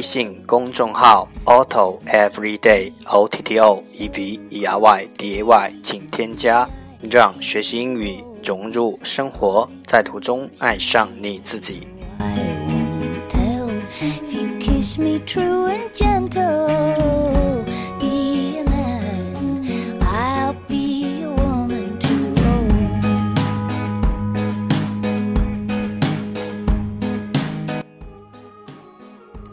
微信公众号 Auto Everyday O T T O E V E R Y D A Y，请添加，让学习英语融入生活，在途中爱上你自己。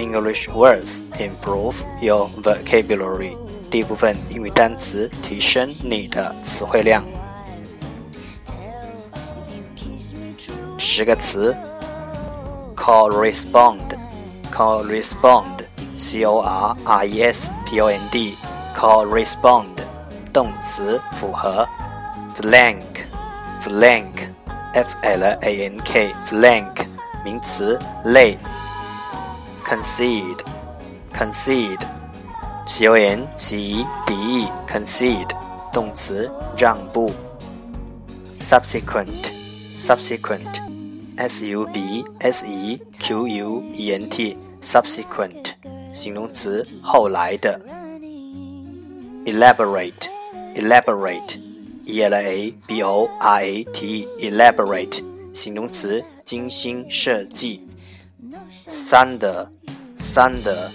English words, improve your vocabulary. vocabulary。第一部分英语单词，提升你的词汇量。十个词：correspond，correspond，c o r r e s p o n d，correspond，动词，符合。flank，flank，f l a n k，flank，名词，肋。concede, concede, c o n c e d e, concede，动词，让步。subsequent, subsequent, s u b s e q u e n t, subsequent，形容词，后来的。elaborate, elaborate, e l a b o r a t e, elaborate，形容词，精心设计。thunder thunder,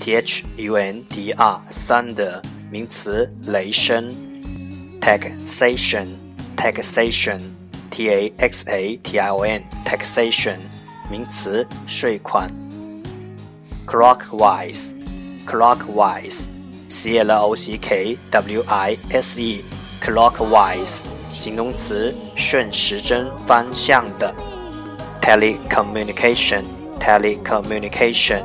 t h u n d r, thunder 名词，雷声。taxation, taxation, t a x a t i o n, taxation 名词，税款。clockwise, clockwise, c l o c k w i s e, clockwise 形容词，顺时针方向的。telecommunication, telecommunication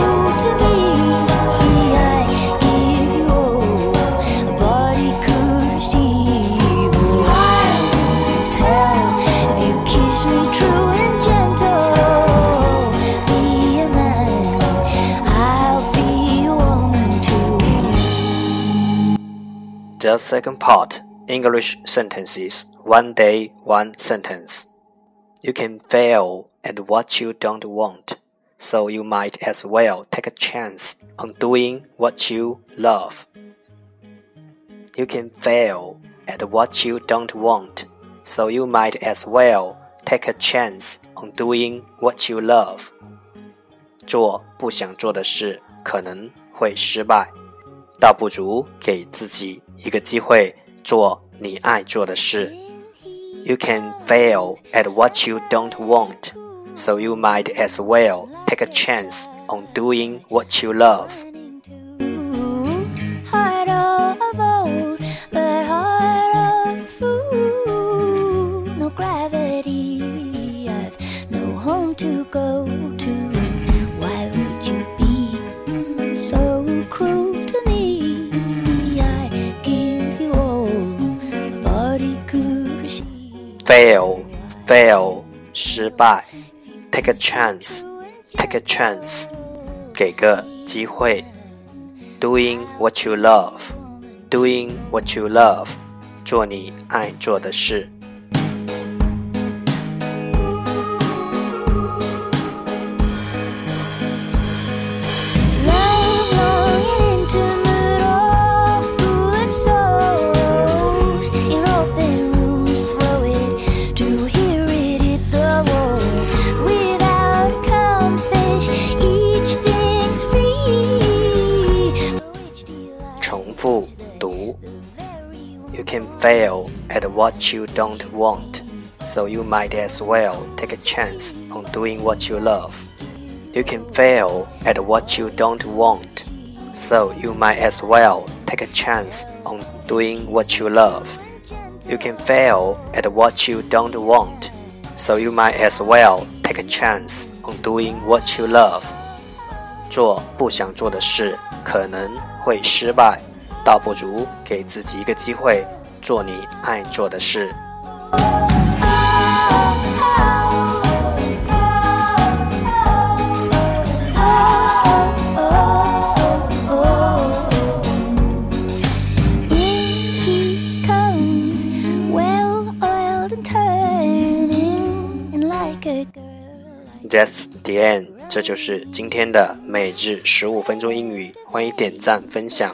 The second part English sentences. One day, one sentence. You can fail at what you don't want, so you might as well take a chance on doing what you love. You can fail at what you don't want, so you might as well take a chance on doing what you love. 做不想做的事可能会失败。倒不如给自己 一个机会做你爱做的事。You can fail at what you don't want, so you might as well take a chance on doing what you love. to go to fail fail 失败，take a chance take a chance 给个机会，doing what you love doing what you love 做你爱做的事。 can fail at what you don't want, so you might as well take a chance on doing what you love. You can fail at what you don't want, so you might as well take a chance on doing what you love. You can fail at what you don't want, so you might as well take a chance on doing what you love. 做不想做的事可能会失败，倒不如给自己一个机会， 做你爱做的事。That's the end。这就是今天的每日十五分钟英语。欢迎点赞分享，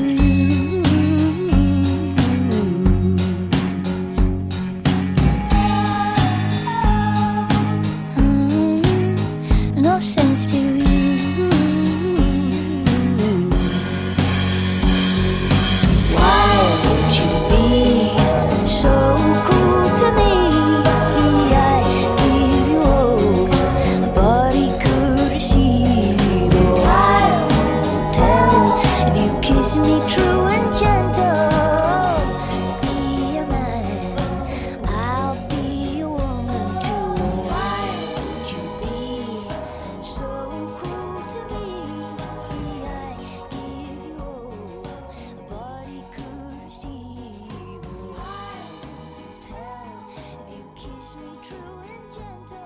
true and gentle.